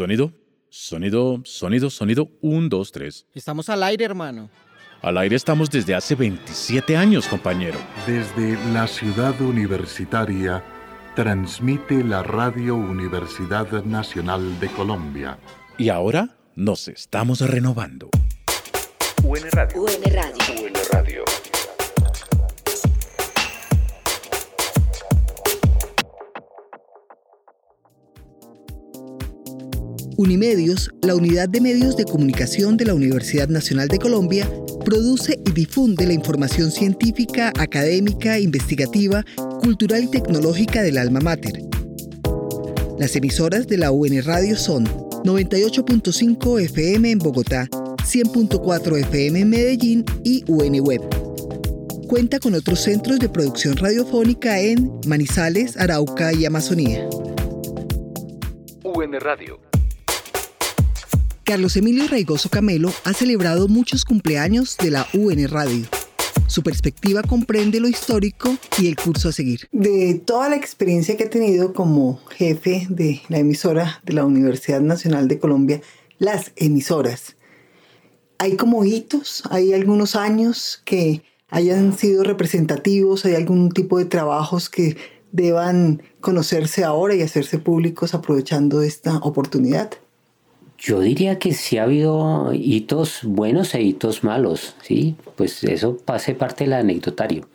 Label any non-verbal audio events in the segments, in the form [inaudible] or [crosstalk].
Sonido, sonido, sonido, sonido. Un, dos, tres. Estamos al aire, hermano. Al aire estamos desde hace 27 años, compañero. Desde la ciudad universitaria transmite la Radio Universidad Nacional de Colombia. Y ahora nos estamos renovando. UN Radio. UN Radio. UN Radio. Unimedios, la unidad de medios de comunicación de la Universidad Nacional de Colombia, produce y difunde la información científica, académica, investigativa, cultural y tecnológica del alma mater. Las emisoras de la UN Radio son 98.5 FM en Bogotá, 100.4 FM en Medellín y UN Web. Cuenta con otros centros de producción radiofónica en Manizales, Arauca y Amazonía. UN Radio. Carlos Emilio Raigoso Camelo ha celebrado muchos cumpleaños de la UN Radio. Su perspectiva comprende lo histórico y el curso a seguir. De toda la experiencia que he tenido como jefe de la emisora de la Universidad Nacional de Colombia, las emisoras, hay como hitos, hay algunos años que hayan sido representativos, hay algún tipo de trabajos que deban conocerse ahora y hacerse públicos aprovechando esta oportunidad. Yo diría que sí ha habido hitos buenos e hitos malos, ¿sí? Pues eso pase parte del anecdotario.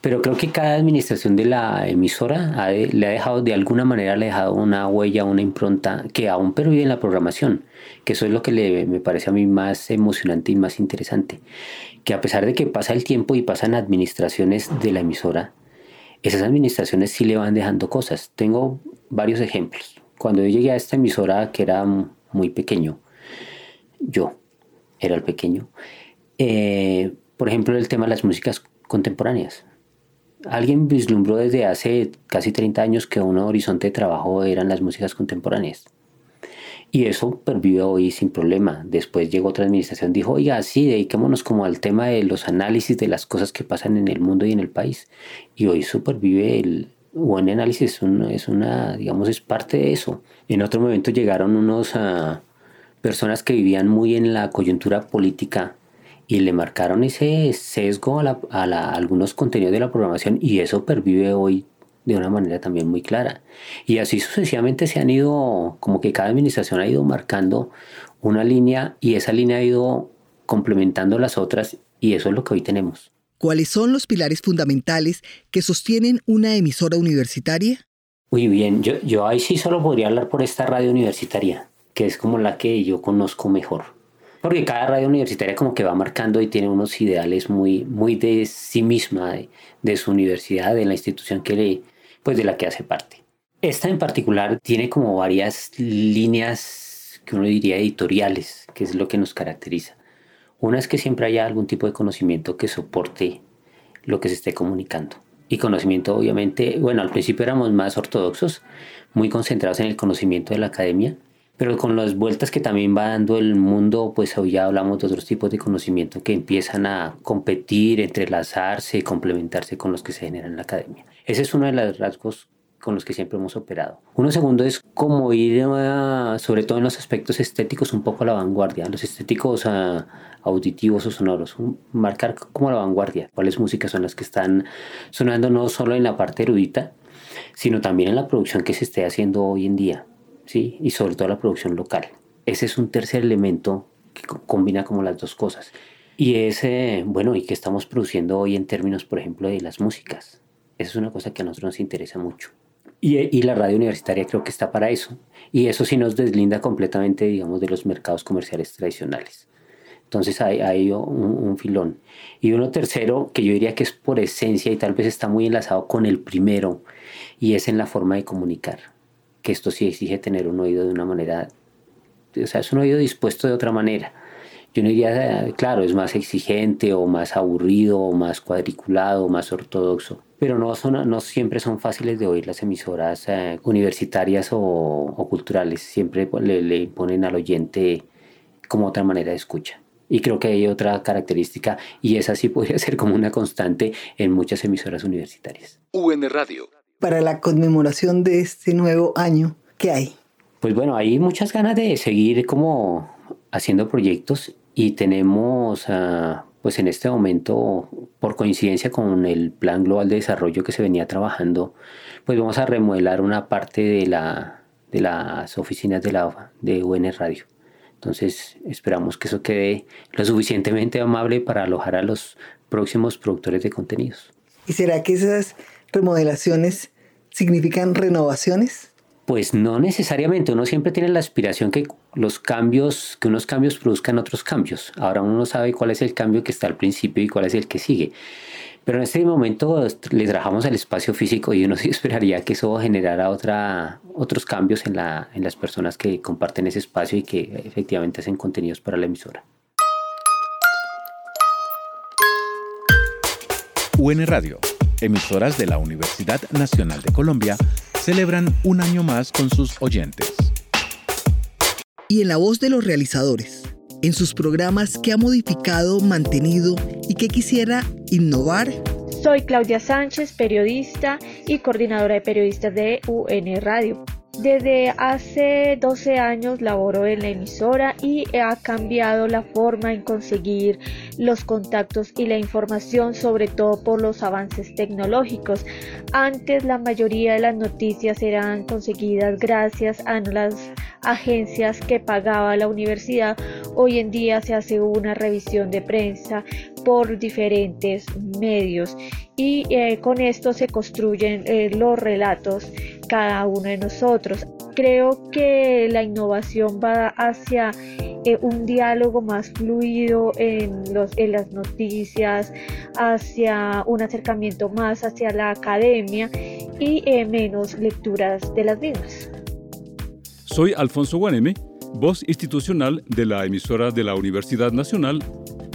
Pero creo que cada administración de la emisora ha de- le ha dejado, de alguna manera, le ha dejado una huella, una impronta que aún pervive en la programación, que eso es lo que le, me parece a mí más emocionante y más interesante. Que a pesar de que pasa el tiempo y pasan administraciones de la emisora, esas administraciones sí le van dejando cosas. Tengo varios ejemplos. Cuando yo llegué a esta emisora, que era muy pequeño, yo era el pequeño, eh, por ejemplo, el tema de las músicas contemporáneas. Alguien vislumbró desde hace casi 30 años que un horizonte de trabajo eran las músicas contemporáneas. Y eso pervive hoy sin problema. Después llegó otra administración, dijo, oiga, sí, dediquémonos como al tema de los análisis de las cosas que pasan en el mundo y en el país. Y hoy supervive el buen análisis, es una, es una, digamos, es parte de eso. En otro momento llegaron unos ah, personas que vivían muy en la coyuntura política y le marcaron ese sesgo a, la- a la- a algunos contenidos de la programación y eso pervive hoy de una manera también muy clara. Y así sucesivamente se han ido, como que cada administración ha ido marcando una línea y esa línea ha ido complementando las otras y eso es lo que hoy tenemos. ¿Cuáles son los pilares fundamentales que sostienen una emisora universitaria? Muy bien, yo, yo ahí sí solo podría hablar por esta radio universitaria, que es como la que yo conozco mejor. Porque cada radio universitaria como que va marcando y tiene unos ideales muy, muy de sí misma, de, de su universidad, de la institución que le, pues de la que hace parte. Esta en particular tiene como varias líneas que uno diría editoriales, que es lo que nos caracteriza. Una es que siempre haya algún tipo de conocimiento que soporte lo que se esté comunicando. Y conocimiento, obviamente, bueno, al principio éramos más ortodoxos, muy concentrados en el conocimiento de la academia, pero con las vueltas que también va dando el mundo, pues hoy ya hablamos de otros tipos de conocimiento que empiezan a competir, entrelazarse complementarse con los que se generan en la academia. Ese es uno de los rasgos con los que siempre hemos operado. Uno segundo es como ir, a, sobre todo en los aspectos estéticos, un poco a la vanguardia, los estéticos a, auditivos o sonoros, marcar como la vanguardia, cuáles músicas son las que están sonando no solo en la parte erudita, sino también en la producción que se esté haciendo hoy en día, ¿sí? y sobre todo la producción local. Ese es un tercer elemento que co- combina como las dos cosas. Y es, eh, bueno, y que estamos produciendo hoy en términos, por ejemplo, de las músicas. Esa es una cosa que a nosotros nos interesa mucho. Y, la radio universitaria creo que está para eso. Y eso sí nos deslinda completamente, digamos, de los mercados comerciales tradicionales. Entonces hay, hay un, un filón. Y uno tercero, que yo diría que es por esencia y tal vez está muy enlazado con el primero, y es en la forma de comunicar, que esto sí exige tener un oído de una manera, o sea, es un oído dispuesto de otra manera. Yo no diría, claro, es más exigente o más aburrido o más cuadriculado o más ortodoxo, pero no, son, no siempre son fáciles de oír las emisoras eh, universitarias o, culturales, siempre le, le imponen al oyente como otra manera de escucha. Y creo que hay otra característica y esa sí [laughs] podría ser como una constante en muchas emisoras universitarias. UN Radio. Para la conmemoración de este nuevo año, ¿qué hay? Pues bueno, hay muchas ganas de seguir como haciendo proyectos y tenemos, ah, pues en este momento, por coincidencia con el Plan Global de Desarrollo que se venía trabajando, pues vamos a remodelar una parte de, la, de las oficinas de, la, de UN Radio. Entonces esperamos que eso quede lo suficientemente amable para alojar a los próximos productores de contenidos. ¿Y será que esas remodelaciones significan renovaciones? Pues no necesariamente, uno siempre tiene la aspiración que los cambios, que unos cambios produzcan otros cambios. Ahora uno no sabe cuál es el cambio que está al principio y cuál es el que sigue. Pero en este momento le trabajamos el espacio físico y uno [laughs] sí esperaría que eso generara otra, otros cambios en, la, en las personas que comparten ese espacio y que efectivamente hacen contenidos para la emisora. UN Radio, emisoras de la Universidad Nacional de Colombia, celebran un año más con sus oyentes. Y en la voz de los realizadores, en sus programas que ha modificado, mantenido y que quisiera innovar. Soy Claudia Sánchez, periodista y coordinadora de periodistas de UN Radio. Desde hace 12 años laboro en la emisora y ha cambiado la forma en conseguir los contactos y la información, sobre todo por los avances tecnológicos. Antes la mayoría de las noticias eran conseguidas gracias a las agencias que pagaba la universidad. Hoy en día se hace una revisión de prensa por diferentes medios y eh, con esto se construyen eh, los relatos cada uno de nosotros. Creo que la innovación va hacia eh, un diálogo más fluido en, los, en las noticias, hacia un acercamiento más hacia la academia y menos lecturas de las mismas. Soy Alfonso Guaneme, voz institucional de la emisora de la Universidad Nacional.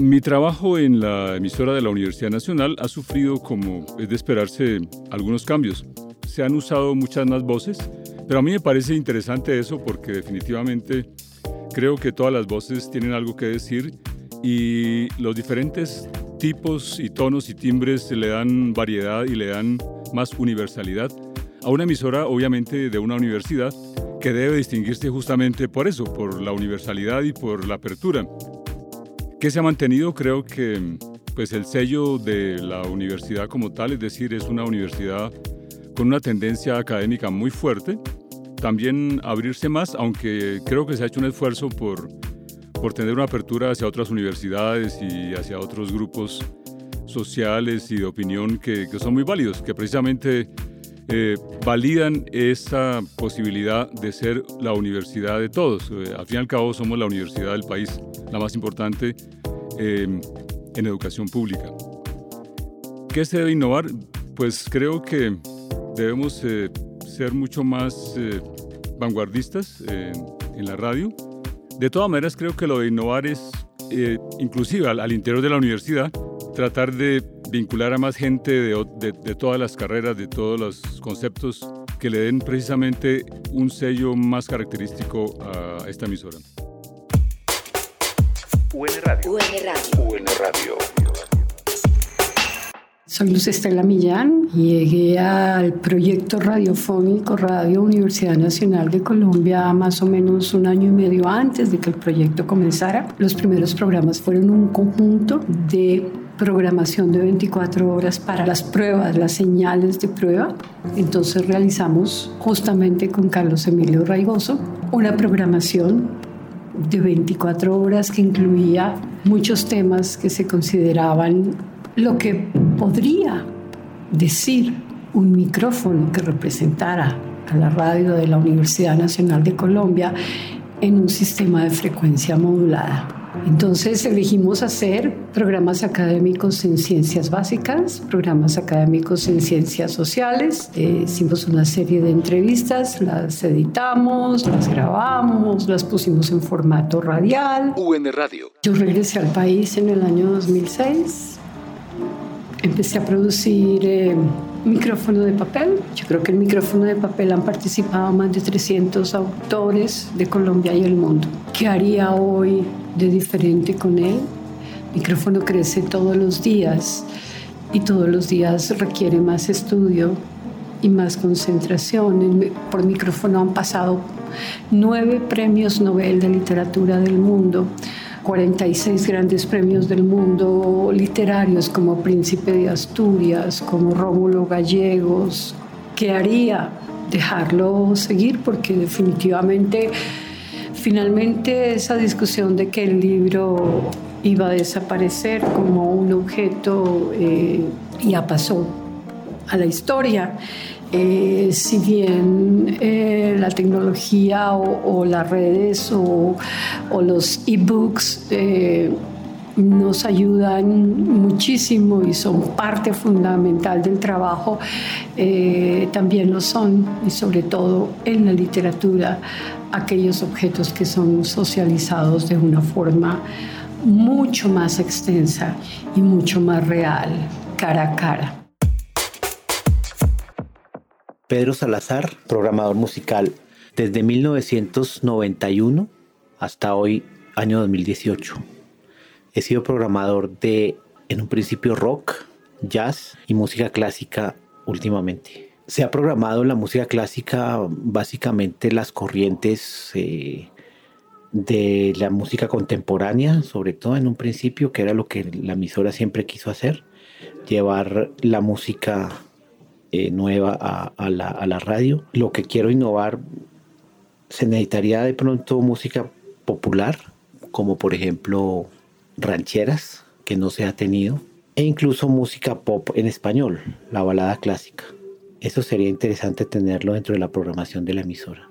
Mi trabajo en la emisora de la Universidad Nacional ha sufrido, como es de esperarse, algunos cambios. Se han usado muchas más voces, pero a mí me parece interesante eso porque definitivamente creo que todas las voces tienen algo que decir y los diferentes tipos y tonos y timbres le dan variedad y le dan más universalidad a una emisora, obviamente, de una universidad que debe distinguirse justamente por eso, por la universalidad y por la apertura. Que se ha mantenido? Creo que pues el sello de la universidad como tal, es decir, es una universidad con una tendencia académica muy fuerte, también abrirse más, aunque creo que se ha hecho un esfuerzo por, por tener una apertura hacia otras universidades y hacia otros grupos sociales y de opinión que, que son muy válidos, que precisamente eh, validan esa posibilidad de ser la universidad de todos. Eh, al fin y al cabo somos la universidad del país, la más importante eh, en educación pública. ¿Qué se debe innovar? Pues creo que debemos ser mucho más vanguardistas en la radio. De todas maneras, creo que lo de innovar es, inclusive al interior de la universidad, tratar de vincular a más gente de, todas las carreras, de todos los conceptos que le den precisamente un sello más característico a esta emisora. UN Radio. UN Radio. Soy Luz Estela Millán y llegué al proyecto radiofónico Radio Universidad Nacional de Colombia más o menos un año y medio antes de que el proyecto comenzara. Los primeros programas fueron un conjunto de programación de 24 horas para las pruebas, las señales de prueba. Entonces realizamos justamente con Carlos Emilio Raigoso una programación de 24 horas que incluía muchos temas que se consideraban lo que podría decir un micrófono que representara a la radio de la Universidad Nacional de Colombia en un sistema de frecuencia modulada. Entonces elegimos hacer programas académicos en ciencias básicas, programas académicos en ciencias sociales. Eh, hicimos una serie de entrevistas, las editamos, las grabamos, las pusimos en formato radial. UN Radio. Yo regresé al país en el año 2006. Empecé a producir... Eh, micrófono de papel. Yo creo que el micrófono de papel han participado más de 300 autores de Colombia y el mundo. ¿Qué haría hoy de diferente con él? El micrófono crece todos los días y todos los días requiere más estudio y más concentración. Por micrófono han pasado nueve premios Nobel de literatura del mundo 46 grandes premios del mundo literarios como Príncipe de Asturias, como Rómulo Gallegos. ¿Qué haría? Dejarlo seguir porque definitivamente, finalmente esa discusión de que el libro iba a desaparecer como un objeto eh, ya pasó a la historia. Eh, si bien eh, la tecnología o, las redes o, los e-books eh, nos ayudan muchísimo y son parte fundamental del trabajo, también lo son, y sobre todo en la literatura, aquellos objetos que son socializados de una forma mucho más extensa y mucho más real, cara a cara. Pedro Salazar, programador musical desde 1991 hasta hoy, año 2018. He sido programador de, en un principio, rock, jazz y música clásica últimamente. Se ha programado la música clásica básicamente las corrientes eh, de la música contemporánea, sobre todo en un principio, que era lo que la emisora siempre quiso hacer, llevar la música eh, nueva a, la, a la radio. Lo que quiero innovar, se necesitaría de pronto música popular, como por ejemplo rancheras, que no se ha tenido, e incluso música pop en español, la balada clásica. Eso sería interesante tenerlo dentro de la programación de la emisora.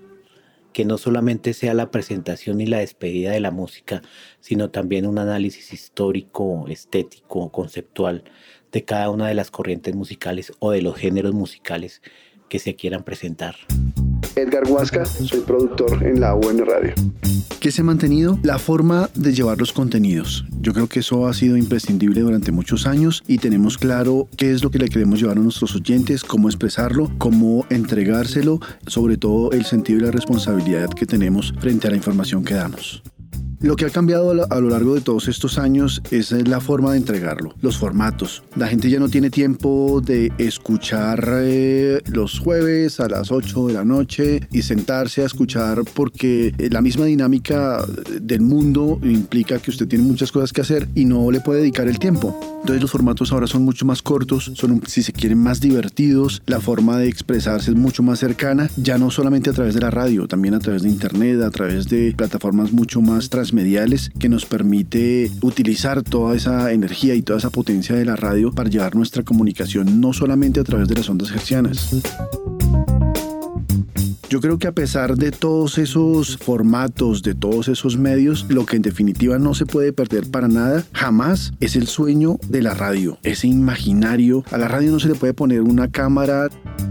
Que no solamente sea la presentación y la despedida de la música, sino también un análisis histórico, estético, conceptual de cada una de las corrientes musicales o de los géneros musicales que se quieran presentar. Edgar Huasca, soy productor en la UN Radio. ¿Qué se ha mantenido? La forma de llevar los contenidos. Yo creo que eso ha sido imprescindible durante muchos años y tenemos claro qué es lo que le queremos llevar a nuestros oyentes, cómo expresarlo, cómo entregárselo, sobre todo el sentido y la responsabilidad que tenemos frente a la información que damos. Lo que ha cambiado a lo largo de todos estos años es la forma de entregarlo, los formatos. La gente ya no tiene tiempo de escuchar eh, los jueves a las 8 de la noche y sentarse a escuchar porque la misma dinámica del mundo implica que usted tiene muchas cosas que hacer y no le puede dedicar el tiempo. Entonces los formatos ahora son mucho más cortos, son si se quieren más divertidos, la forma de expresarse es mucho más cercana, ya no solamente a través de la radio, también a través de internet, a través de plataformas mucho más transmitidas mediales que nos permite utilizar toda esa energía y toda esa potencia de la radio para llevar nuestra comunicación no solamente a través de las ondas hercianas. Yo creo que a pesar de todos esos formatos, de todos esos medios, lo que en definitiva no se puede perder para nada, jamás, es el sueño de la radio, ese imaginario. A la radio no se le puede poner una cámara.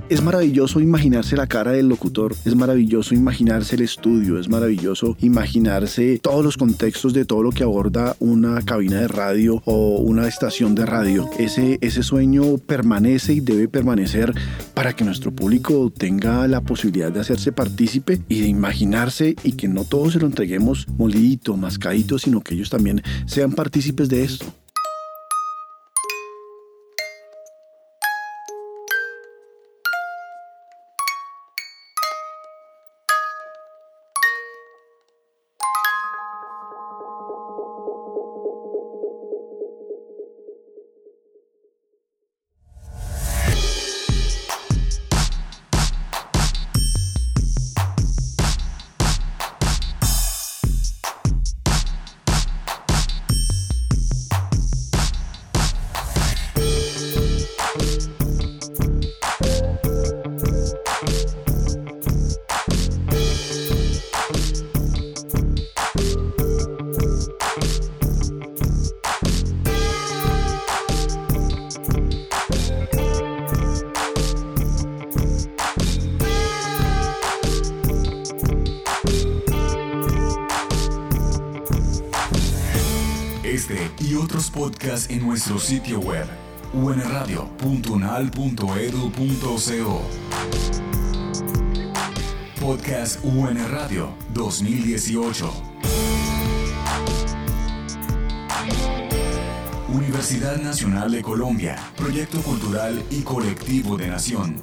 Es maravilloso imaginarse la cara del locutor, es maravilloso imaginarse el estudio, es maravilloso imaginarse todos los contextos de todo lo que aborda una cabina de radio o una estación de radio. Ese, ese sueño permanece y debe permanecer para que nuestro público tenga la posibilidad de hacer partícipe y de imaginarse y que no todos se lo entreguemos molidito, mascadito, sino que ellos también sean partícipes de esto. Este y otros podcasts en nuestro sitio web unradio.unal.edu.co. Podcast UN Radio 2018. Universidad Nacional de Colombia, proyecto cultural y colectivo de nación.